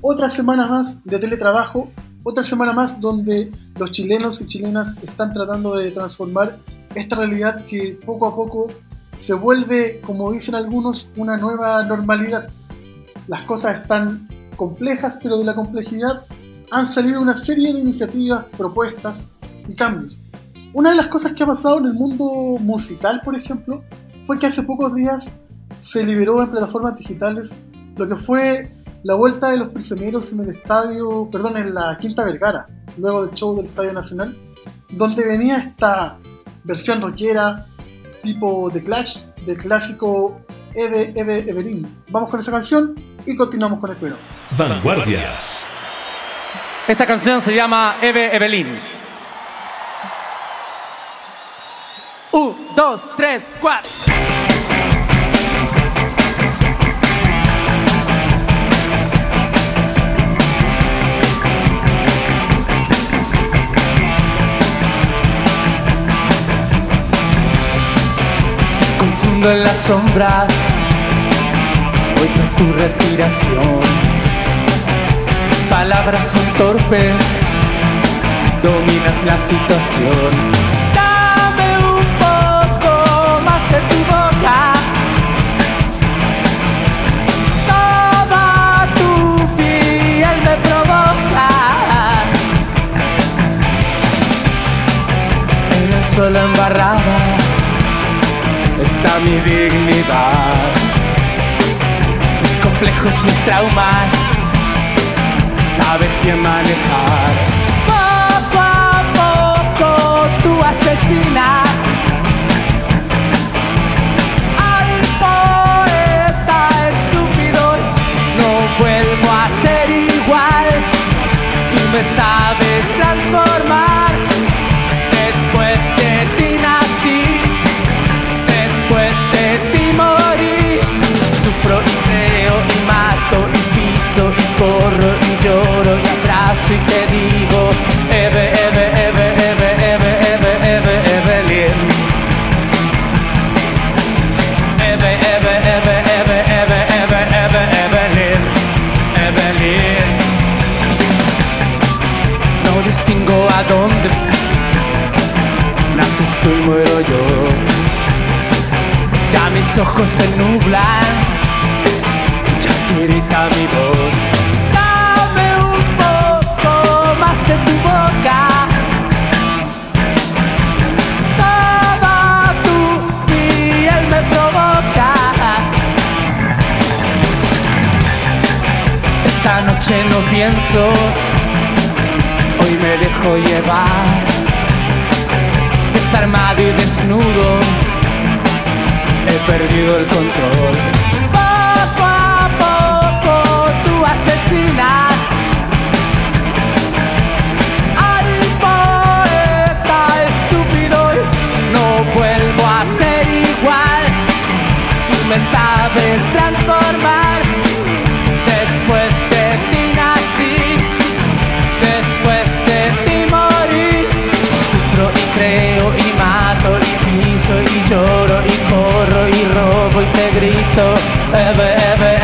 otra semana más de teletrabajo, otra semana más donde los chilenos y chilenas están tratando de transformar esta realidad que poco a poco se vuelve, como dicen algunos, una nueva normalidad. Las cosas están complejas, pero de la complejidad han salido una serie de iniciativas, propuestas y cambios. Una de las cosas que ha pasado en el mundo musical, por ejemplo, fue que hace pocos días se liberó en plataformas digitales lo que fue la vuelta de los prisioneros en el estadio, perdón, en la Quinta Vergara, luego del show del Estadio Nacional, donde venía esta versión rockera tipo The Clash del clásico Eve Eve Evelyn. Vamos con esa canción y continuamos con el programa. Vanguardias. Esta canción se llama Eve Evelyn. Un, dos, tres, cuatro. En las sombras, hoy tras tu respiración. Mis palabras son torpes, dominas la situación. Dame un poco más de tu boca. Toda tu piel me provoca. En el sol embarrada está mi dignidad. Mis complejos, mis traumas, sabes bien manejar. Poco a poco tú asesinas al poeta estúpido. No vuelvo a ser igual, tú me sabes y te digo Eve, Eve, Eve, Eve, Eve, Eve, Eve, Evelyn. Eve, Eve, Eve, Eve, Eve, Eve, Eve, Evelyn. Evelyn. No distingo a dónde naces tú y muero yo. Ya mis ojos se nublan, ya grita mi voz. Pienso, hoy me dejo llevar. Desarmado y desnudo he perdido el control. Poco a poco tú asesinas al poeta estúpido. No vuelvo a ser igual. Tú me sabes transformar. Lloro y corro y robo y te grito Eve, Eve,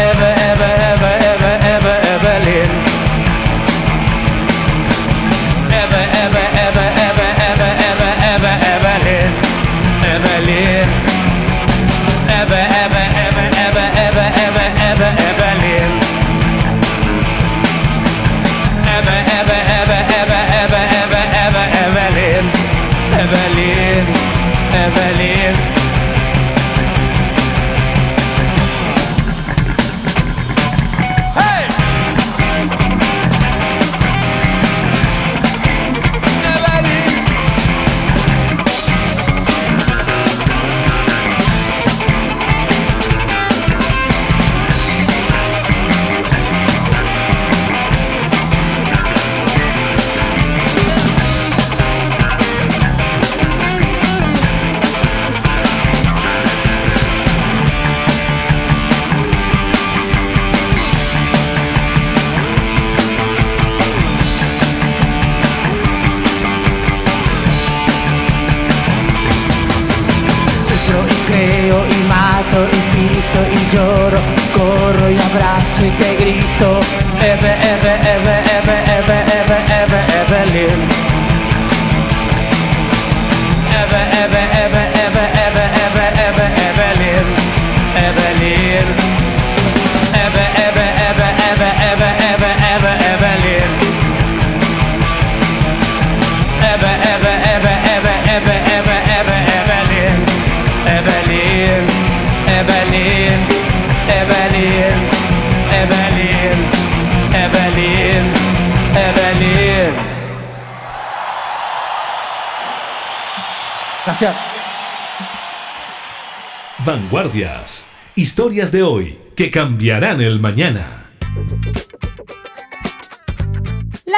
Historias de hoy que cambiarán el mañana.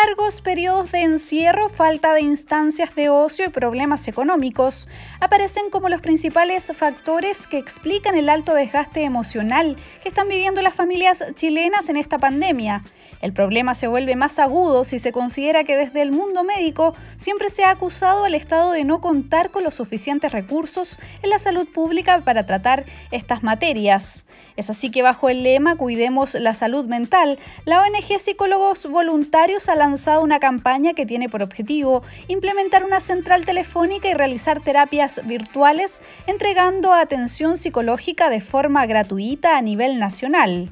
Largos periodos de encierro, falta de instancias de ocio y problemas económicos aparecen como los principales factores que explican el alto desgaste emocional que están viviendo las familias chilenas en esta pandemia. El problema se vuelve más agudo si se considera que desde el mundo médico siempre se ha acusado al Estado de no contar con los suficientes recursos en la salud pública para tratar estas materias. Es así que bajo el lema Cuidemos la salud mental, la ONG Psicólogos Voluntarios ha lanzado una campaña que tiene por objetivo implementar una central telefónica y realizar terapias virtuales entregando atención psicológica de forma gratuita a nivel nacional.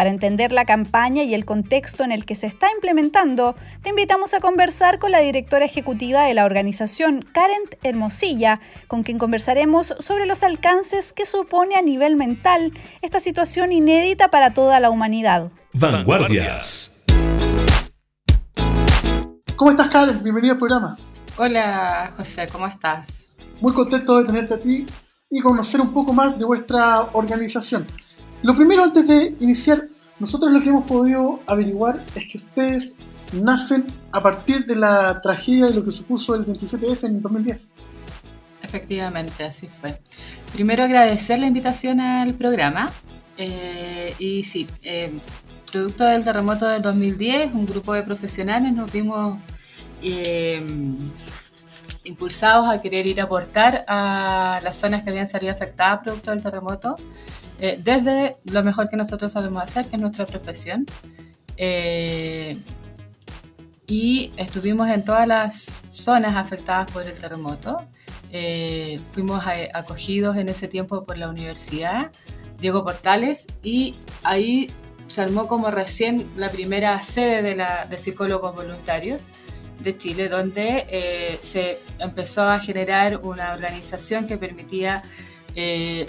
Para entender la campaña y el contexto en el que se está implementando, te invitamos a conversar con la directora ejecutiva de la organización, Karen Hermosilla, con quien conversaremos sobre los alcances que supone a nivel mental esta situación inédita para toda la humanidad. Vanguardias. ¿Cómo estás, Karen? Bienvenida al programa. Hola José, ¿cómo estás? Muy contento de tenerte a ti y conocer un poco más de vuestra organización. Lo primero, antes de iniciar, nosotros lo que hemos podido averiguar es que ustedes nacen a partir de la tragedia de lo que supuso el 27F en 2010. Efectivamente, así fue. Primero agradecer la invitación al programa. eh, y sí, eh, producto del terremoto del 2010, un grupo de profesionales nos vimos eh, impulsados a querer ir a aportar a las zonas que habían salido afectadas producto del terremoto, eh, desde lo mejor que nosotros sabemos hacer, que es nuestra profesión. Eh, y estuvimos en todas las zonas afectadas por el terremoto. Eh, fuimos acogidos en ese tiempo por la universidad, Diego Portales, y ahí se armó como recién la primera sede de, la, de psicólogos voluntarios de Chile, donde eh, se empezó a generar una organización que permitía eh,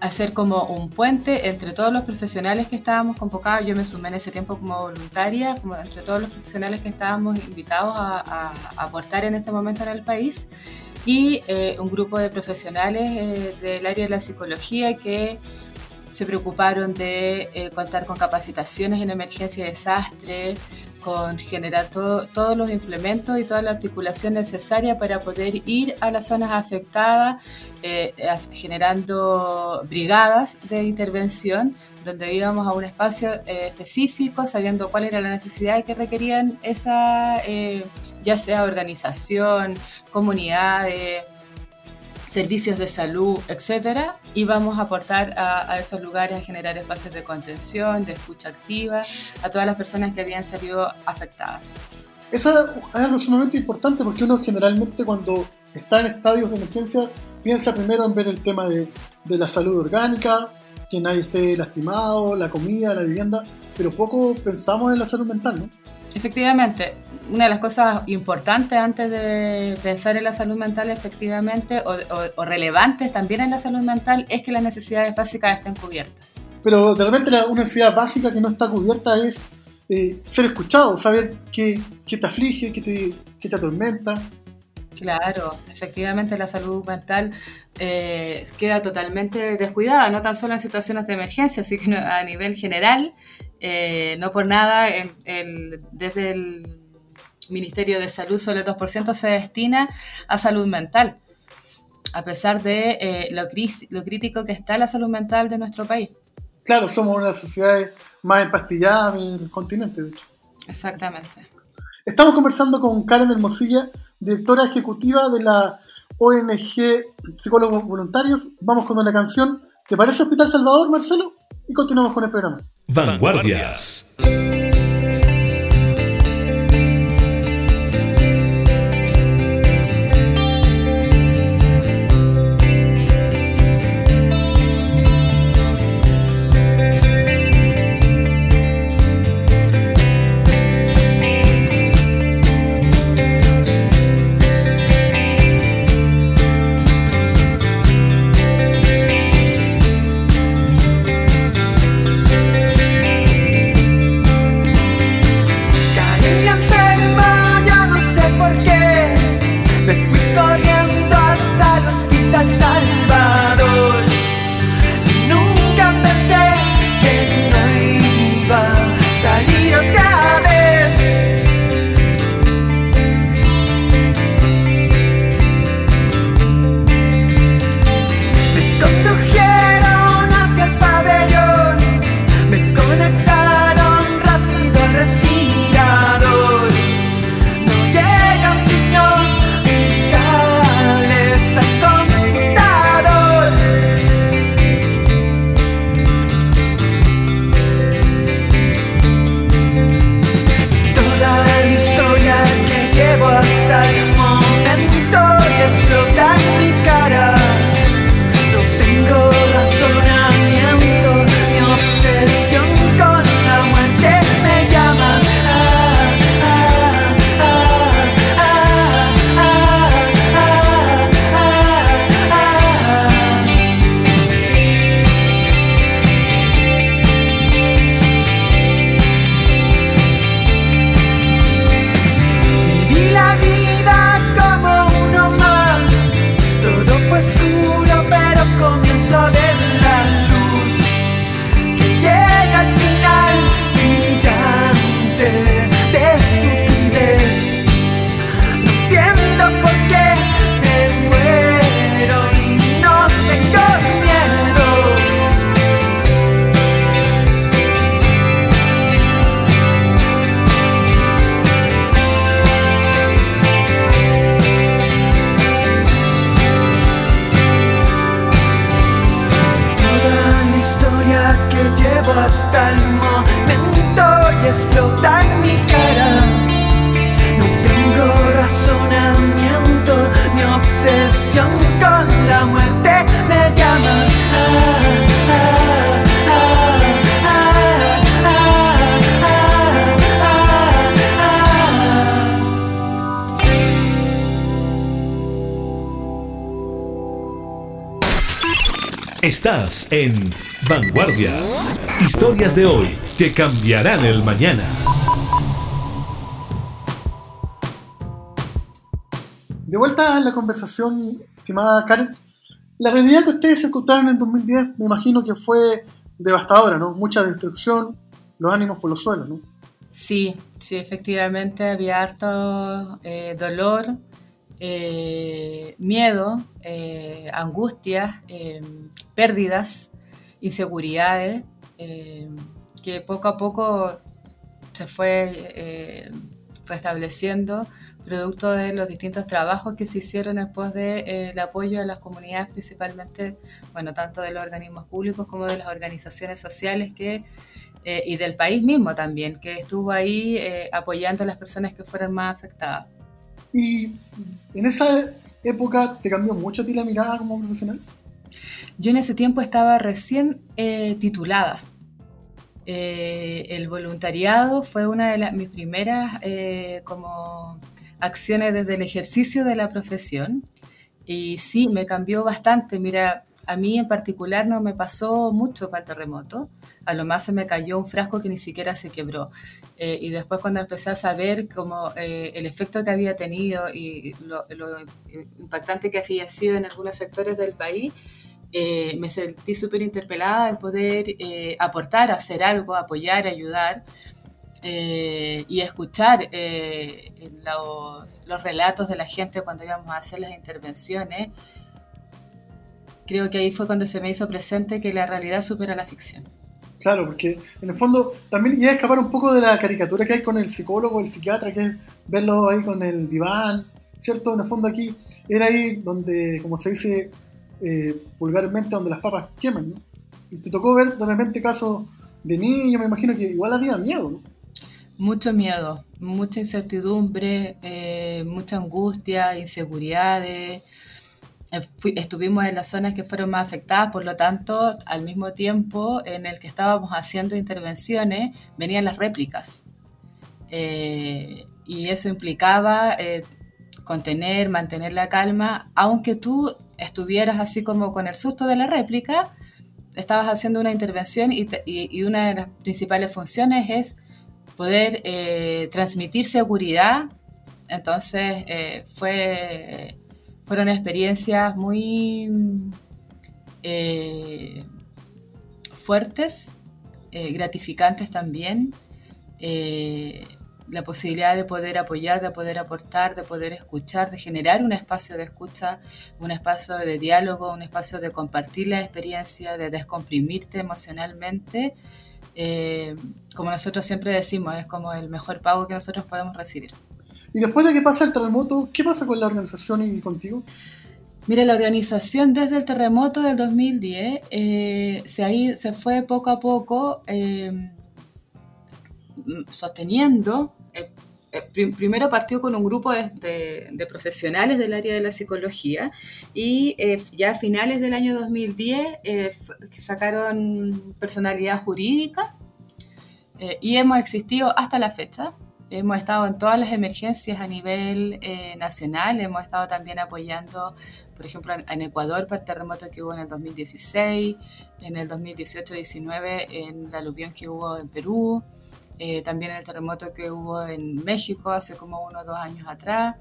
hacer como un puente entre todos los profesionales que estábamos convocados. Yo me sumé en ese tiempo como voluntaria, como entre todos los profesionales que estábamos invitados a, a- aportar en este momento en el país y eh, un grupo de profesionales eh, del área de la psicología que se preocuparon de eh, contar con capacitaciones en emergencia y desastre, con generar todo- todos los implementos y toda la articulación necesaria para poder ir a las zonas afectadas, eh, generando brigadas de intervención donde íbamos a un espacio eh, específico, sabiendo cuál era la necesidad que requerían esa, eh, ya sea organización, comunidades, servicios de salud, etcétera, y vamos a aportar a, esos lugares a generar espacios de contención, de escucha activa, a todas las personas que habían salido afectadas. Eso es algo sumamente importante porque uno generalmente cuando está en estadios de emergencia piensa primero en ver el tema de, de la salud orgánica, que nadie esté lastimado, la comida, la vivienda, pero poco pensamos en la salud mental, ¿no? Efectivamente, una de las cosas importantes antes de pensar en la salud mental, efectivamente, o, o- o relevantes también en la salud mental, es que las necesidades básicas estén cubiertas. Pero de repente la, una necesidad básica que no está cubierta es eh, ser escuchado, saber qué, qué te aflige, qué te, qué te atormenta. Claro, efectivamente la salud mental eh, queda totalmente descuidada, no tan solo en situaciones de emergencia, sino a nivel general, eh, no por nada, el- desde el Ministerio de Salud solo el 2% se destina a salud mental, a pesar de eh, lo, cris- lo crítico que está la salud mental de nuestro país. Claro, somos una de las sociedades más empastilladas del continente, de hecho. Exactamente. Estamos conversando con Karen Hermosilla, directora ejecutiva de la ONG Psicólogos Voluntarios. Vamos con una canción. ¿Te parece Hospital Salvador, Marcelo? Y continuamos con el programa. Vanguardias. Estás en Vanguardias. Historias de hoy que cambiarán el mañana. De vuelta a la conversación, estimada Karen. La realidad que ustedes encontraron en 2010 me imagino que fue devastadora, ¿no? Mucha destrucción, los ánimos por los suelos, ¿no? Sí, sí, efectivamente había harto eh, dolor, eh, miedo, eh, angustias, eh, pérdidas, inseguridades, que poco a poco se fue restableciendo producto de los distintos trabajos que se hicieron después del apoyo a las comunidades, principalmente, bueno, tanto de los organismos públicos como de las organizaciones sociales que y del país mismo también, que estuvo ahí apoyando a las personas que fueron más afectadas. Y en esa época te cambió mucho a ti la mirada como profesional. Yo en ese tiempo estaba recién eh, titulada. Eh, el voluntariado fue una de las, mis primeras eh, como acciones desde el ejercicio de la profesión y sí, me cambió bastante. Mira, a mí en particular no me pasó mucho para el terremoto. A lo más se me cayó un frasco que ni siquiera se quebró. Y después cuando empecé a saber como el efecto que había tenido y lo, impactante que había sido en algunos sectores del país, eh, me sentí súper interpelada en poder aportar, hacer algo, apoyar, ayudar. y escuchar los, los relatos de la gente cuando íbamos a hacer las intervenciones creo que ahí fue cuando se me hizo presente que la realidad supera la ficción. Claro, porque en el fondo también iba a escapar un poco de la caricatura que hay con el psicólogo, el psiquiatra, que es verlo ahí con el diván, ¿cierto? En el fondo aquí era ahí donde, como se dice eh, vulgarmente, donde las papas queman, ¿no? Y te tocó ver de repente casos de niños, me imagino que igual había miedo, ¿no? Mucho miedo, mucha incertidumbre, eh, mucha angustia, inseguridades. Eh, estuvimos en las zonas que fueron más afectadas, por lo tanto, al mismo tiempo en el que estábamos haciendo intervenciones, venían las réplicas. Eh, y eso implicaba contener, mantener la calma, aunque tú estuvieras así como con el susto de la réplica, estabas haciendo una intervención y, una de las principales funciones es poder eh, transmitir seguridad. Entonces, eh, fue, fueron experiencias muy eh, fuertes, gratificantes también la posibilidad de poder apoyar, de poder aportar, de poder escuchar, de generar un espacio de escucha, un espacio de diálogo, un espacio de compartir la experiencia, de descomprimirte emocionalmente, eh, como nosotros siempre decimos, es como el mejor pago que nosotros podemos recibir. Y después de que pasa el terremoto, ¿qué pasa con la organización y contigo? Mira, la organización desde el terremoto del 2010 eh, se, se fue poco a poco eh, sosteniendo eh, eh, primero partió con un grupo de, profesionales del área de la psicología y eh, ya a finales del año 2010 sacaron personalidad jurídica y hemos existido hasta la fecha. Hemos estado en todas las emergencias a nivel nacional, hemos estado también apoyando, por ejemplo, en, Ecuador para el terremoto que hubo en el 2016, en el 2018-19 en el aluvión que hubo en Perú, eh, también el terremoto que hubo en México hace como uno o dos años atrás.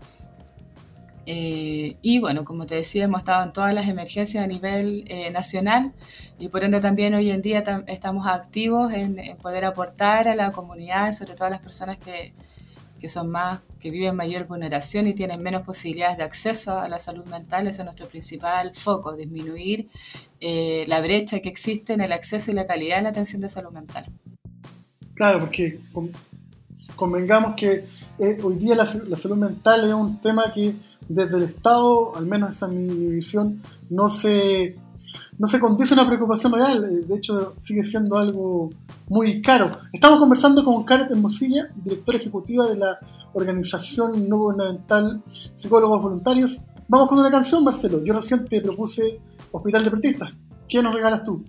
Eh, y bueno, como te decía, hemos estado en todas las emergencias a nivel eh, nacional y por ende también hoy en día estamos activos en, poder aportar a la comunidad, sobre todo a las personas que, que, son más, que viven mayor vulneración y tienen menos posibilidades de acceso a la salud mental. Ese es nuestro principal foco, disminuir la brecha que existe en el acceso y la calidad de la atención de salud mental. Claro, porque convengamos que eh, hoy día la, salud mental es un tema que desde el Estado, al menos esa es mi, visión, no se, no se condice una preocupación real. Eh, de hecho, sigue siendo algo muy caro. Estamos conversando con Karen Mosilla, directora ejecutiva de la organización no gubernamental Psicólogos Voluntarios. Vamos con una canción, Marcelo. Yo recién te propuse Hospital de Deportistas. ¿Qué nos regalas tú?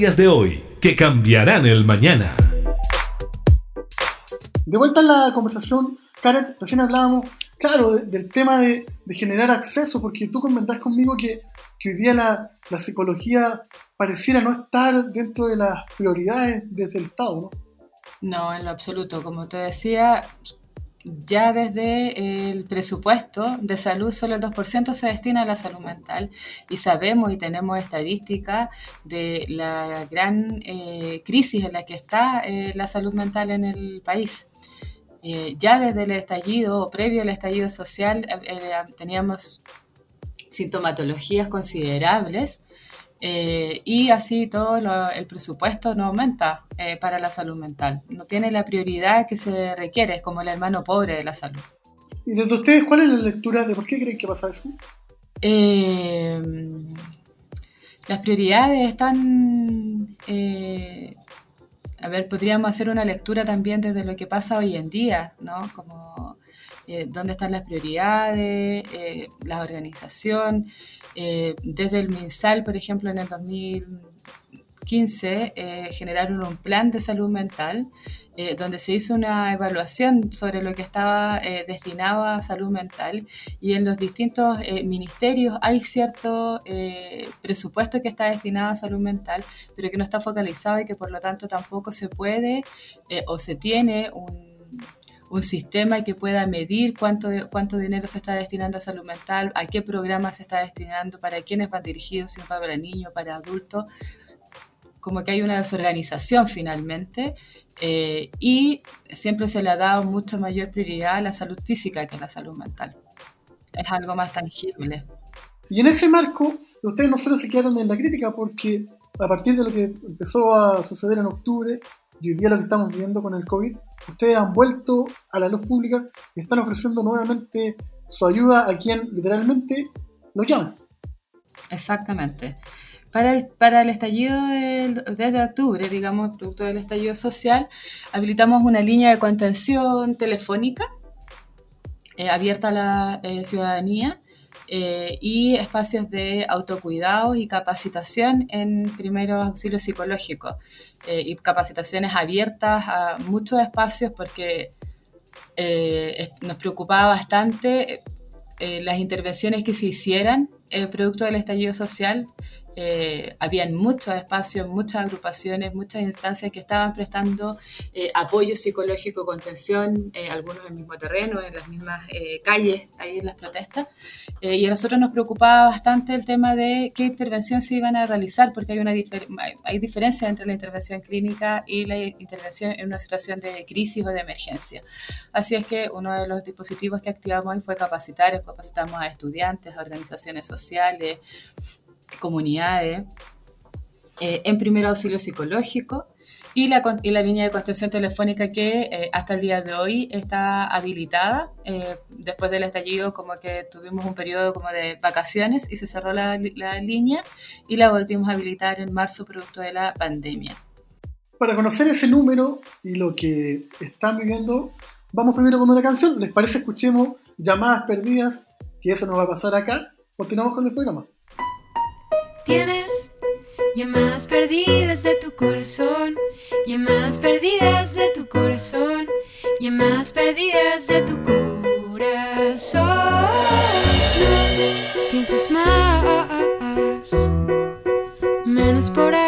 Historias de hoy que cambiarán el mañana. De vuelta en la conversación, Karen, recién hablábamos, claro, del tema de, generar acceso, porque tú comentas conmigo que, hoy día la, la, psicología pareciera no estar dentro de las prioridades desde el Estado, ¿no? No, en lo absoluto. Como te decía, ya desde el presupuesto de salud solo el 2% se destina a la salud mental y sabemos y tenemos estadísticas de la gran eh, crisis en la que está eh, la salud mental en el país. Eh, ya desde el estallido o previo al estallido social teníamos sintomatologías considerables eh, y así todo el presupuesto no aumenta eh, para la salud mental. No tiene la prioridad que se requiere, es como el hermano pobre de la salud. ¿Y desde ustedes cuál es la lectura de por qué creen que pasa eso? Eh, las prioridades están... a ver, podríamos hacer una lectura también desde lo que pasa hoy en día, ¿no? Como dónde están las prioridades, la organización. Eh, desde el MinSal, por ejemplo, en el 2015, eh, generaron un plan de salud mental eh, donde se hizo una evaluación sobre lo que estaba destinado a salud mental. Y en los distintos ministerios hay cierto presupuesto que está destinado a salud mental, pero que no está focalizado y que por lo tanto tampoco se puede o se tiene un un sistema que pueda medir cuánto, cuánto dinero se está destinando a salud mental, a qué programas se está destinando, para quiénes van dirigidos, si es para niños, para adultos, como que hay una desorganización finalmente eh, y siempre se le ha dado mucha mayor prioridad a la salud física que a la salud mental. Es algo más tangible. Y en ese marco, ustedes no solo se quedaron en la crítica porque a partir de lo que empezó a suceder en octubre, y hoy día lo que estamos viendo con el COVID, ustedes han vuelto a la luz pública y están ofreciendo nuevamente su ayuda a quien literalmente lo llama. Exactamente. Para el, para el estallido desde octubre, digamos, producto del estallido social, habilitamos una línea de contención telefónica eh, abierta a la eh, ciudadanía eh, y espacios de autocuidado y capacitación en primeros auxilios psicológicos eh, y capacitaciones abiertas a muchos espacios porque eh, nos preocupaba bastante las intervenciones que se hicieran producto del estallido social eh, habían muchos espacios, muchas agrupaciones, muchas instancias que estaban prestando eh, apoyo psicológico, contención, eh, algunos en el mismo terreno, en las mismas eh, calles, ahí en las protestas. y a nosotros nos preocupaba bastante el tema de qué intervención se iban a realizar, porque hay, una hay diferencia entre la intervención clínica y la intervención en una situación de crisis o de emergencia. Así es que uno de los dispositivos que activamos hoy fue capacitar, capacitamos a estudiantes, a organizaciones sociales, comunidades, eh, en primer auxilio psicológico y la, y la línea de contención telefónica que eh, hasta el día de hoy está habilitada. Eh, después del estallido como que tuvimos un periodo como de vacaciones y se cerró la, la línea y la volvimos a habilitar en marzo producto de la pandemia. Para conocer ese número y lo que están viviendo, vamos primero con una canción. ¿Les parece? Escuchemos Llamadas Perdidas, que eso nos va a pasar acá. Continuamos con el programa. Tienes. Llamadas perdidas de tu corazón, llamadas perdidas de tu corazón, llamadas perdidas de tu corazón. No más, menos por ahora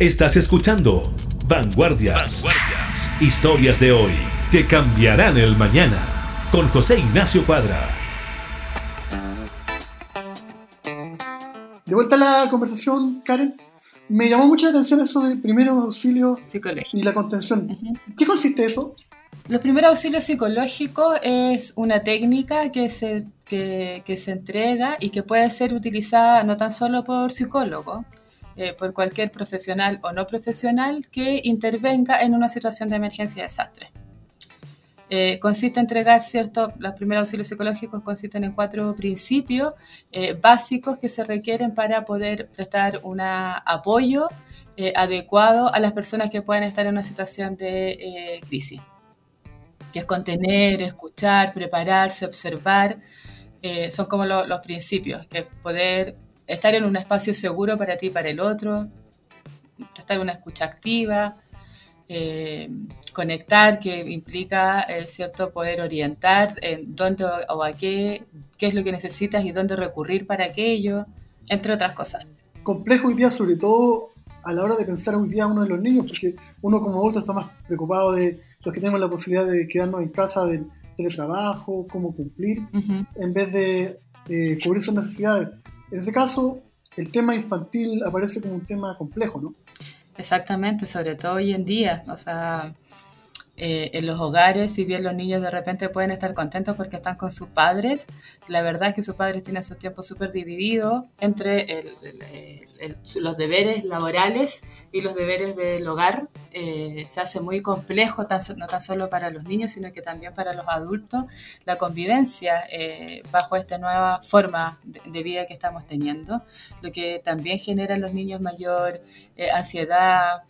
Estás escuchando Vanguardias. Historias de hoy que cambiarán el mañana. Con José Ignacio Cuadra. De vuelta a la conversación, Karen, me llamó mucho la atención eso del primeros auxilios Psicológico. y la contención. ¿Qué consiste eso? Los primeros auxilios psicológicos es una técnica que se, que, que se entrega y que puede ser utilizada no tan solo por psicólogos, eh, por cualquier profesional o no profesional que intervenga en una situación de emergencia y desastre. Eh, consiste en entregar, ¿cierto? Los primeros auxilios psicológicos consisten en cuatro principios eh, básicos que se requieren para poder prestar un apoyo eh, adecuado a las personas que puedan estar en una situación de eh, crisis que es contener, escuchar, prepararse, observar, eh, son como lo- los principios, que poder estar en un espacio seguro para ti y para el otro, prestar una escucha activa, eh, conectar, que implica eh, cierto poder orientar en dónde o, a qué, qué es lo que necesitas y dónde recurrir para aquello, entre otras cosas. Complejo hoy día, sobre todo a la hora de pensar hoy día uno de los niños, porque uno como adulto está más preocupado de los que tenemos la posibilidad de quedarnos en casa del teletrabajo, cómo cumplir, Ujú. en vez de eh, cubrir sus necesidades. En ese caso, el tema infantil aparece como un tema complejo, ¿no? Exactamente, sobre todo hoy en día. O sea, eh, en los hogares, si bien los niños de repente pueden estar contentos porque están con sus padres, la verdad es que sus padres tienen sus tiempos súper divididos entre los deberes laborales y los deberes del hogar. Eh, se hace muy complejo, tan no tan solo para los niños, sino que también para los adultos, la convivencia eh, bajo esta nueva forma de, vida que estamos teniendo, lo que también genera en los niños mayor ansiedad,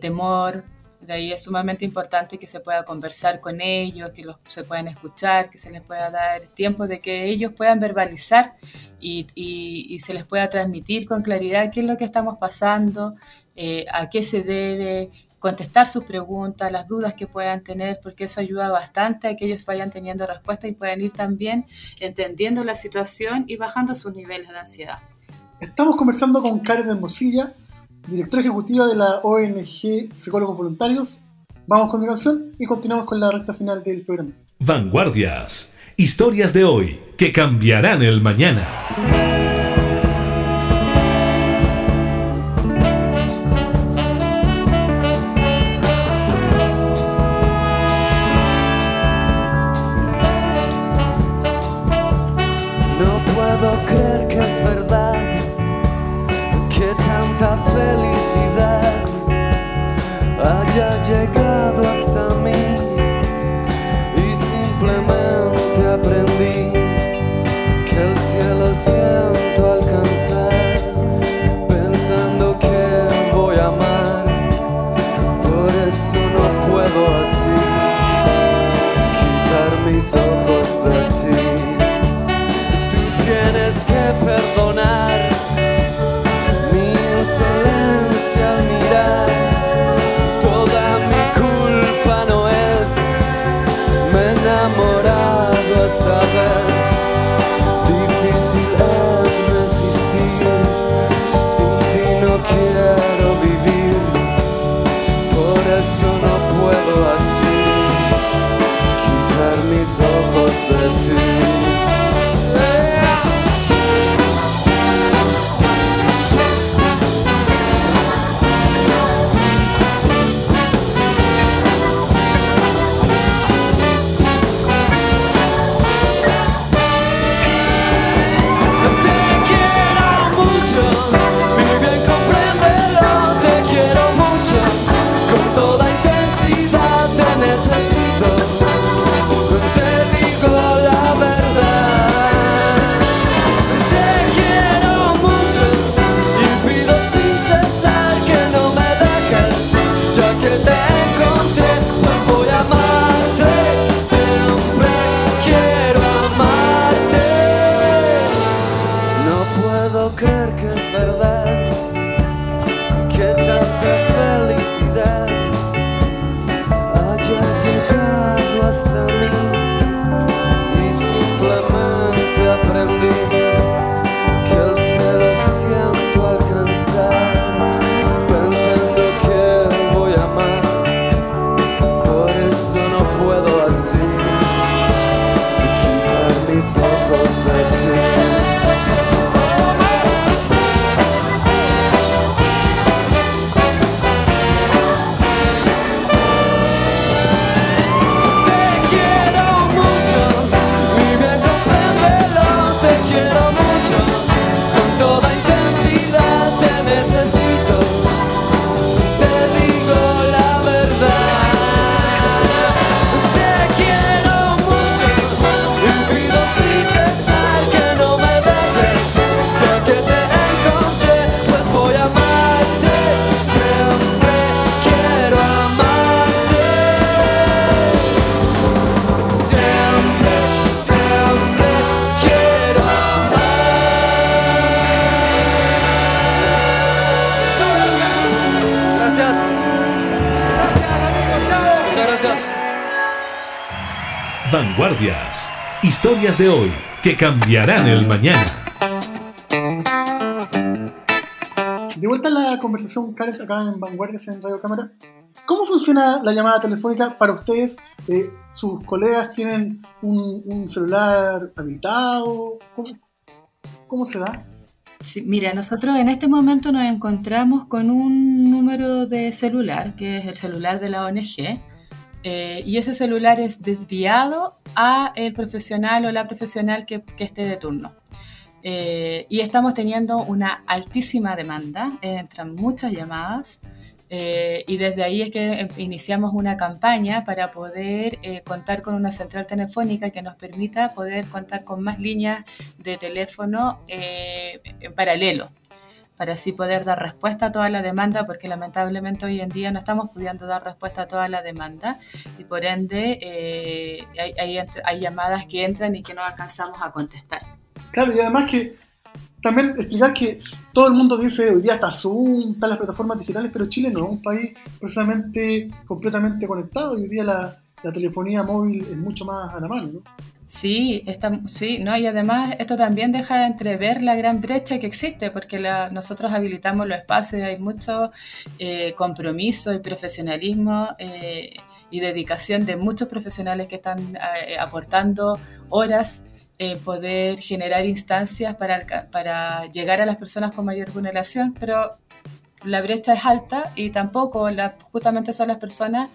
temor. De ahí es sumamente importante que se pueda conversar con ellos, que los, se puedan escuchar, que se les pueda dar tiempo de que ellos puedan verbalizar y, y- se les pueda transmitir con claridad qué es lo que estamos pasando, eh, a qué se debe, contestar sus preguntas, las dudas que puedan tener, porque eso ayuda bastante a que ellos vayan teniendo respuestas y puedan ir también entendiendo la situación y bajando sus niveles de ansiedad. Estamos conversando con Karen Hermosilla, directora ejecutiva de la ONG Psicólogos Voluntarios. Vamos con canción y continuamos con la recta final del programa. Vanguardias. Historias de hoy que cambiarán el mañana. Jacob. Historias de hoy que cambiarán el mañana. De vuelta a la conversación, Karen, acá en Vanguardias en Radio Cámara. ¿Cómo funciona la llamada telefónica para ustedes? Eh, ¿Sus colegas tienen un, un celular habilitado? ¿Cómo, cómo se da? Sí, mira, nosotros en este momento nos encontramos con un número de celular, que es el celular de la ONG, eh, y ese celular es desviado a el profesional o la profesional que, que esté de turno. Eh, y estamos teniendo una altísima demanda, eh, entran muchas llamadas, eh, y desde ahí es que em- iniciamos una campaña para poder eh, contar con una central telefónica que nos permita poder contar con más líneas de teléfono eh, en paralelo, para así poder dar respuesta a toda la demanda, porque lamentablemente hoy en día no estamos pudiendo dar respuesta a toda la demanda y por ende eh, hay, llamadas que entran y que no alcanzamos a contestar. Claro, y además que también explicar que todo el mundo dice hoy día está Zoom, están las plataformas digitales, pero Chile no es un país precisamente completamente conectado y hoy día la, telefonía móvil es mucho más a la mano, ¿no? Sí, está, sí, ¿no? y además esto también deja de entrever la gran brecha que existe, porque la- nosotros habilitamos los espacios y hay mucho eh, compromiso y profesionalismo eh, y dedicación de muchos profesionales que están eh, aportando horas eh, poder generar instancias para, para llegar a las personas con mayor vulneración, pero la brecha es alta y tampoco la- justamente son las personas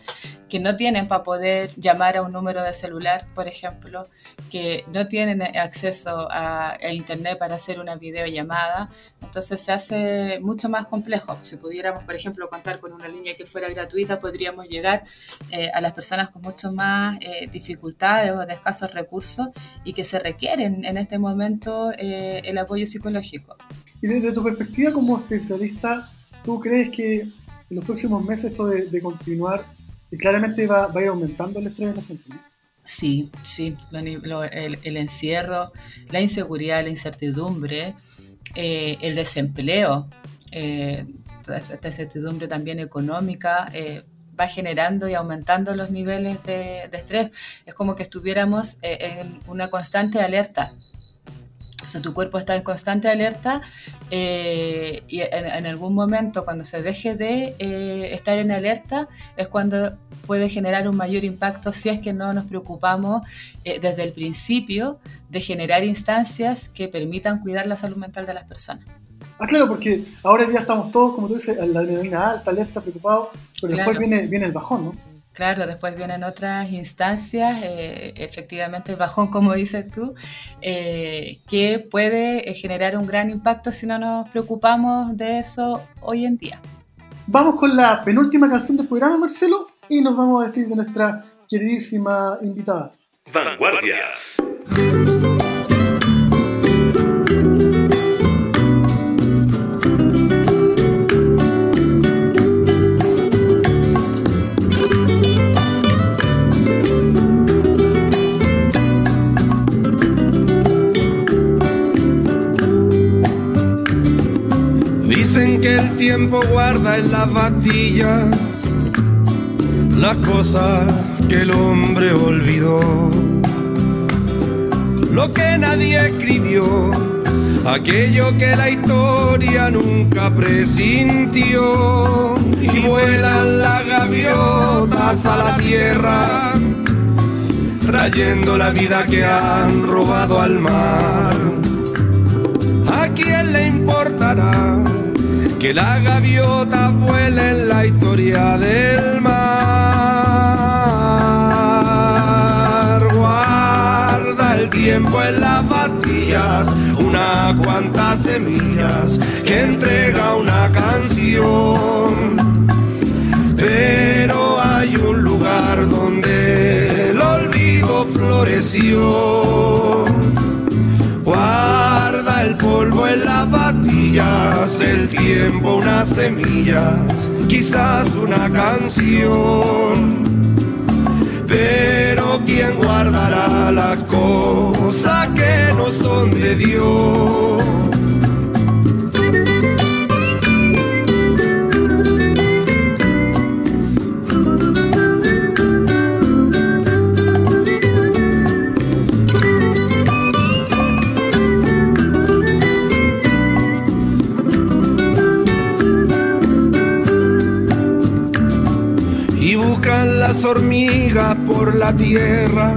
que no tienen para poder llamar a un número de celular, por ejemplo, que no tienen acceso a, a internet para hacer una videollamada, entonces se hace mucho más complejo. Si pudiéramos, por ejemplo, contar con una línea que fuera gratuita, podríamos llegar eh, a las personas con mucho más eh, dificultades o de escasos recursos y que se requieren en este momento eh, el apoyo psicológico. Y desde tu perspectiva como especialista, ¿tú crees que en los próximos meses esto de, de continuar eh, claramente va, va a ir aumentando el estrés en la gente? ¿no? Sí, sí, lo lo- el, el encierro, la inseguridad, la incertidumbre, eh, el desempleo, eh, toda esta incertidumbre también económica, eh, va generando y aumentando los niveles de, de estrés. Es como que estuviéramos eh, en una constante alerta Entonces tu cuerpo está en constante alerta eh, y en, en algún momento cuando se deje de eh, estar en alerta es cuando puede generar un mayor impacto si es que no nos preocupamos eh, desde el principio de generar instancias que permitan cuidar la salud mental de las personas. Ah, claro, porque ahora ya estamos todos, como tú dices, en la adrenalina alta, alerta, preocupados, pero después viene, viene el bajón, ¿no? Claro, después vienen otras instancias, eh, efectivamente el bajón, como dices tú, eh, que puede eh, generar un gran impacto si no nos preocupamos de eso hoy en día. Vamos con la penúltima canción del programa, Marcelo, y nos vamos a despedir de nuestra queridísima invitada. Vanguardias. Que el tiempo guarda en las pastillas las cosas que el hombre olvidó. Lo que nadie escribió, aquello que la historia nunca presintió. Y vuelan las gaviotas a la tierra, trayendo la vida que han robado al mar. ¿A quién le importará que la gaviota vuele en la historia del mar? Guarda el tiempo en las pastillas, unas cuantas semillas que entrega una canción. Pero hay un lugar donde el olvido floreció. Guarda el polvo en las el tiempo unas semillas, quizás una canción. Pero ¿quién guardará las cosas que no son de Dios? Hormigas por la tierra.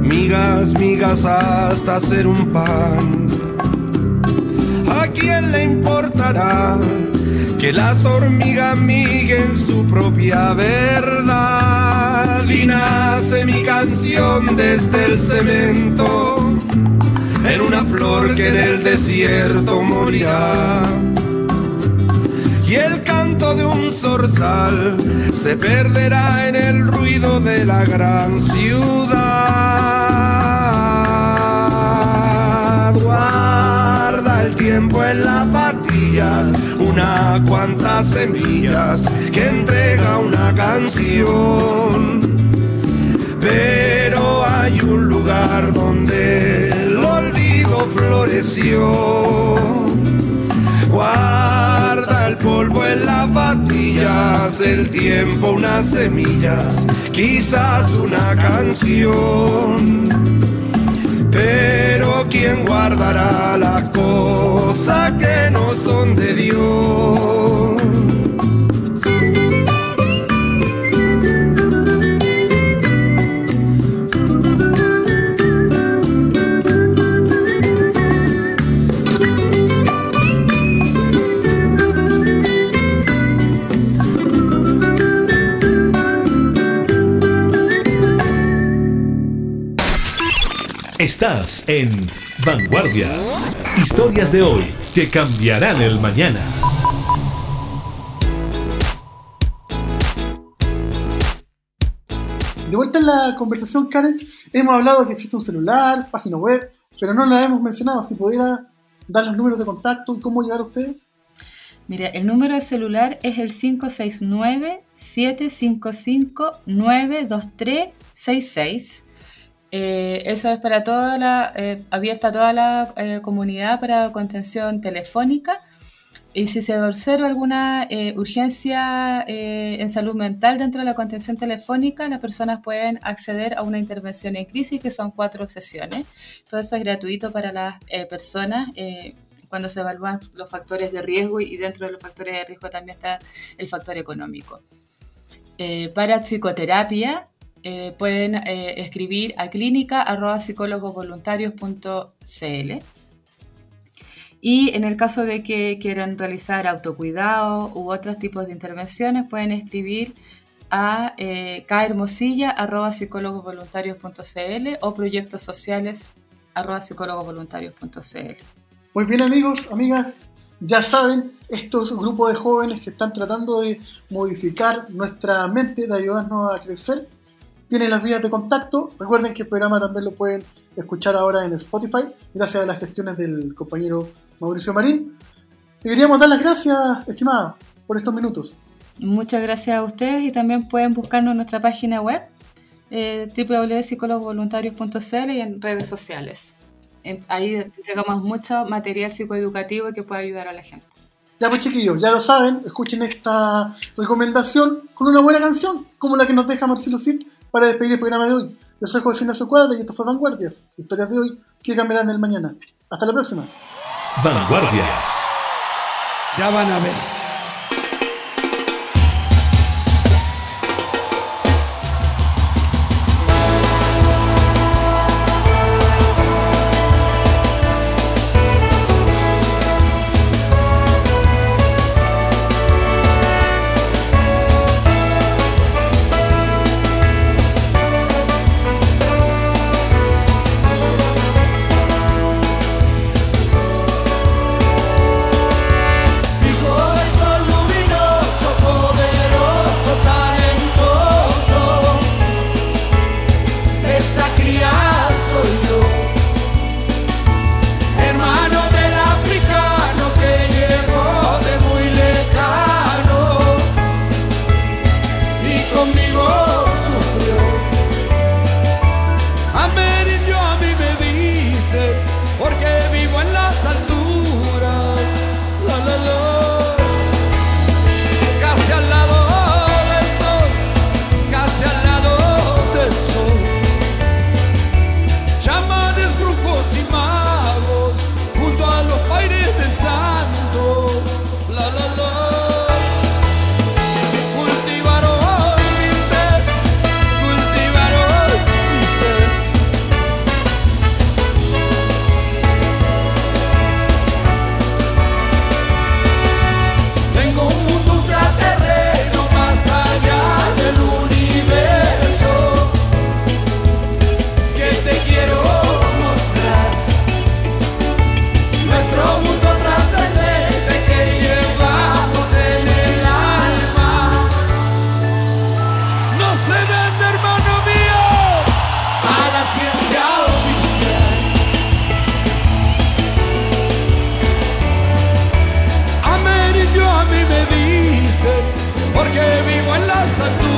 Migas, migas hasta hacer un pan. ¿A quién le importará que las hormigas miguen su propia verdad? Y nace mi canción desde el cemento, en una flor que en el desierto morirá y el de un zorzal se perderá en el ruido de la gran ciudad. Guarda el tiempo en las patillas, unas cuantas semillas que entrega una canción. Pero hay un lugar donde el olvido floreció. Guarda polvo en las pastillas, el tiempo unas semillas, quizás una canción. Pero ¿quién guardará las cosas que no son de Dios? Estás en Vanguardias. Historias de hoy que cambiarán el mañana. De vuelta en la conversación, Karen, hemos hablado que existe un celular, página web, pero no la hemos mencionado. Si pudiera dar los números de contacto y cómo llegar a ustedes. Mira, el número de celular es el 569-755-92366. Eh, eso es para toda la, eh, abierta a toda la eh, comunidad para contención telefónica. Y si se observa alguna eh, urgencia eh, en salud mental dentro de la contención telefónica, las personas pueden acceder a una intervención en crisis, que son cuatro sesiones. Todo eso es gratuito para las eh, personas cuando se evalúan los factores de riesgo y dentro de los factores de riesgo también está el factor económico. Para psicoterapia eh, pueden eh, escribir a clínica.psicólogosvoluntarios.cl y en el caso de que quieran realizar autocuidado u otros tipos de intervenciones, pueden escribir a eh, khermosilla.psicólogosvoluntarios.cl o proyectos sociales arroba psicólogosvoluntarios.cl. Muy bien amigos, amigas, ya saben, estos grupos de jóvenes que están tratando de modificar nuestra mente, de ayudarnos a crecer, tienen las vías de contacto. Recuerden que el programa también lo pueden escuchar ahora en Spotify, gracias a las gestiones del compañero Mauricio Marín. Te queríamos dar las gracias, estimada, por estos minutos. Muchas gracias a ustedes y también pueden buscarnos en nuestra página web eh, www.psicólogosvoluntarios.cl y en redes sociales. Ahí entregamos mucho material psicoeducativo que puede ayudar a la gente. Ya pues chiquillos, ya lo saben, escuchen esta recomendación con una buena canción, como la que nos deja Marcelo Cid para despedir el programa de hoy. Yo soy José Ignacio Cuadra y esto fue Vanguardias, historias de hoy que cambiarán el mañana. Hasta la próxima. Vanguardias. Ya van a ver. Porque vivo en las alturas.